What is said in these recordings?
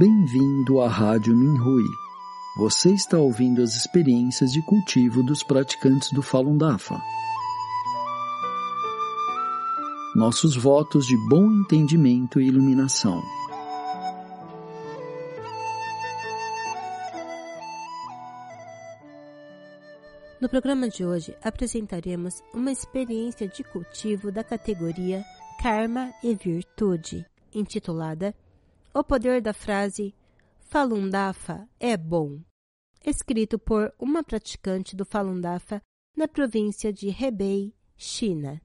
Bem-vindo à Rádio Minhui. Você está ouvindo as experiências de cultivo dos praticantes do Falun Dafa. Nossos votos de bom entendimento e iluminação. No programa de hoje apresentaremos uma experiência de cultivo da categoria Karma e Virtude, intitulada O Poder da Frase Falun Dafa é bom, escrito por uma praticante do Falun Dafa na província de Hebei, China.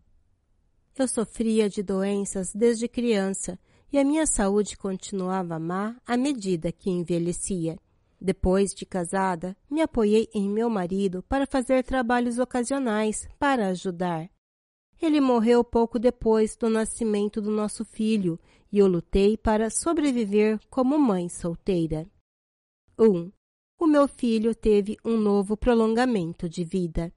Eu sofria de doenças desde criança e a minha saúde continuava má à medida que envelhecia. Depois de casada, me apoiei em meu marido para fazer trabalhos ocasionais para ajudar. Ele morreu pouco depois do nascimento do nosso filho e eu lutei para sobreviver como mãe solteira. 1. Um, o meu filho teve um novo prolongamento de vida.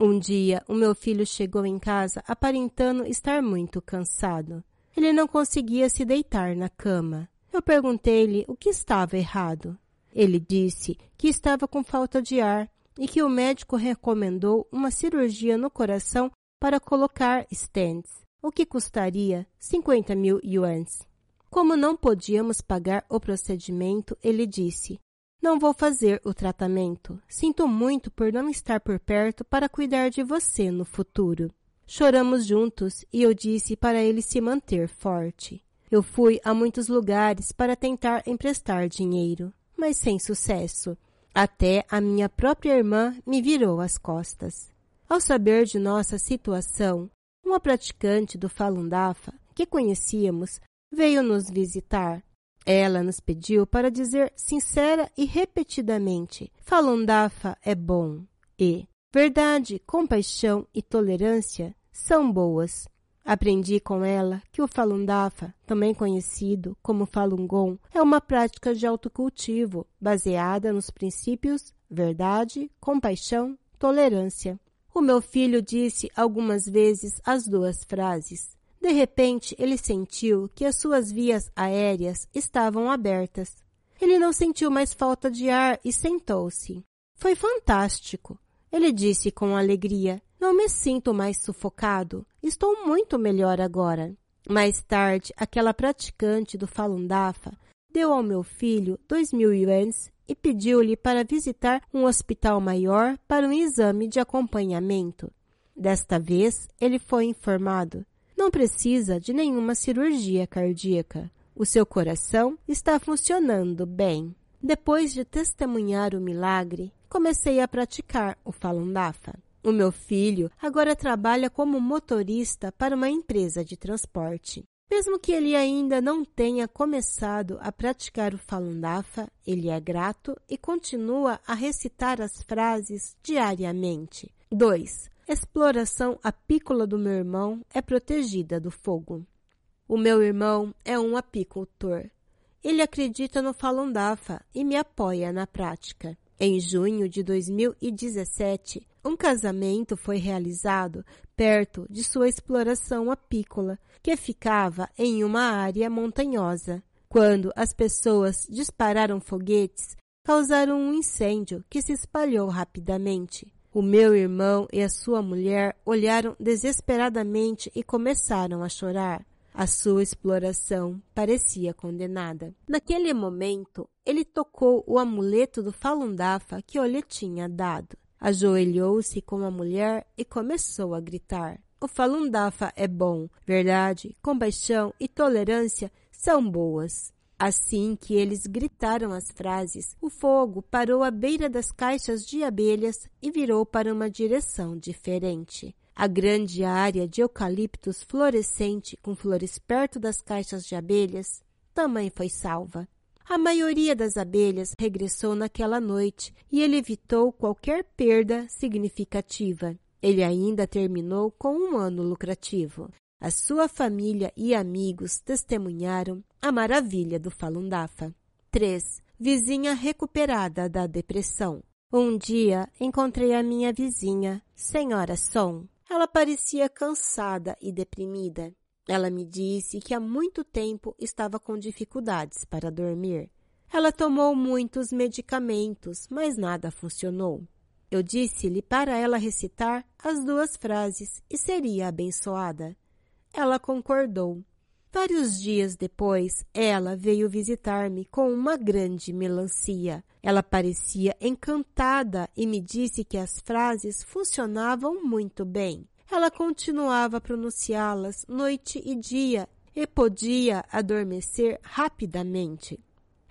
Um dia, o meu filho chegou em casa aparentando estar muito cansado. Ele não conseguia se deitar na cama. Eu perguntei-lhe o que estava errado. Ele disse que estava com falta de ar e que o médico recomendou uma cirurgia no coração para colocar stents, o que custaria 50 mil yuans. Como não podíamos pagar o procedimento, ele disse: Não vou fazer o tratamento. Sinto muito por não estar por perto para cuidar de você no futuro. Choramos juntos e eu disse para ele se manter forte. Eu fui a muitos lugares para tentar emprestar dinheiro, mas sem sucesso. Até a minha própria irmã me virou as costas. Ao saber de nossa situação, uma praticante do Falun Dafa, que conhecíamos, veio nos visitar. Ela nos pediu para dizer sincera e repetidamente: Falun Dafa é bom e verdade, compaixão e tolerância são boas. Aprendi com ela que o Falun Dafa, também conhecido como Falun Gong, é uma prática de autocultivo baseada nos princípios verdade, compaixão, tolerância. O meu filho disse algumas vezes as duas frases. De repente, ele sentiu que as suas vias aéreas estavam abertas. Ele não sentiu mais falta de ar e sentou-se. Foi fantástico. Ele disse com alegria. Não me sinto mais sufocado. Estou muito melhor agora. Mais tarde, aquela praticante do Falun Dafa deu ao meu filho dois mil yuans e pediu-lhe para visitar um hospital maior para um exame de acompanhamento. Desta vez, ele foi informado: não precisa de nenhuma cirurgia cardíaca. O seu coração está funcionando bem. Depois de testemunhar o milagre, comecei a praticar o Falun Dafa. O meu filho agora trabalha como motorista para uma empresa de transporte. Mesmo que ele ainda não tenha começado a praticar o Falun Dafa, ele é grato e continua a recitar as frases diariamente. 2. Exploração apícola do meu irmão é protegida do fogo. O meu irmão é um apicultor. Ele acredita no Falun Dafa e me apoia na prática. Em junho de 2017, um casamento foi realizado perto de sua exploração apícola, que ficava em uma área montanhosa. Quando as pessoas dispararam foguetes, causaram um incêndio que se espalhou rapidamente. O meu irmão e a sua mulher olharam desesperadamente e começaram a chorar. A sua exploração parecia condenada. Naquele momento, ele tocou o amuleto do Falun Dafa que eu lhe tinha dado. Ajoelhou-se com a mulher e começou a gritar. O Falun Dafa é bom, verdade, compaixão e tolerância são boas. Assim que eles gritaram as frases, o fogo parou à beira das caixas de abelhas e virou para uma direção diferente. A grande área de eucaliptos florescente com flores perto das caixas de abelhas também foi salva. A maioria das abelhas regressou naquela noite e ele evitou qualquer perda significativa. Ele ainda terminou com um ano lucrativo. A sua família e amigos testemunharam a maravilha do Falun Dafa. 3. Vizinha recuperada da depressão. Um dia encontrei a minha vizinha, Senhora Som. Ela parecia cansada e deprimida. Ela me disse que há muito tempo estava com dificuldades para dormir. Ela tomou muitos medicamentos, mas nada funcionou. Eu disse-lhe para ela recitar as duas frases e seria abençoada. Ela concordou. Vários dias depois, ela veio visitar-me com uma grande melancia. Ela parecia encantada e me disse que as frases funcionavam muito bem. Ela continuava a pronunciá-las noite e dia e podia adormecer rapidamente.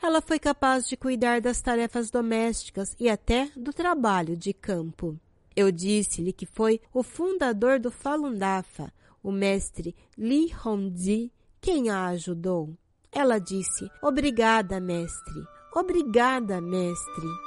Ela foi capaz de cuidar das tarefas domésticas e até do trabalho de campo. Eu disse-lhe que foi o fundador do Falun Dafa, o mestre Li Hongzhi, quem a ajudou. Ela disse: Obrigada, mestre. Obrigada, mestre.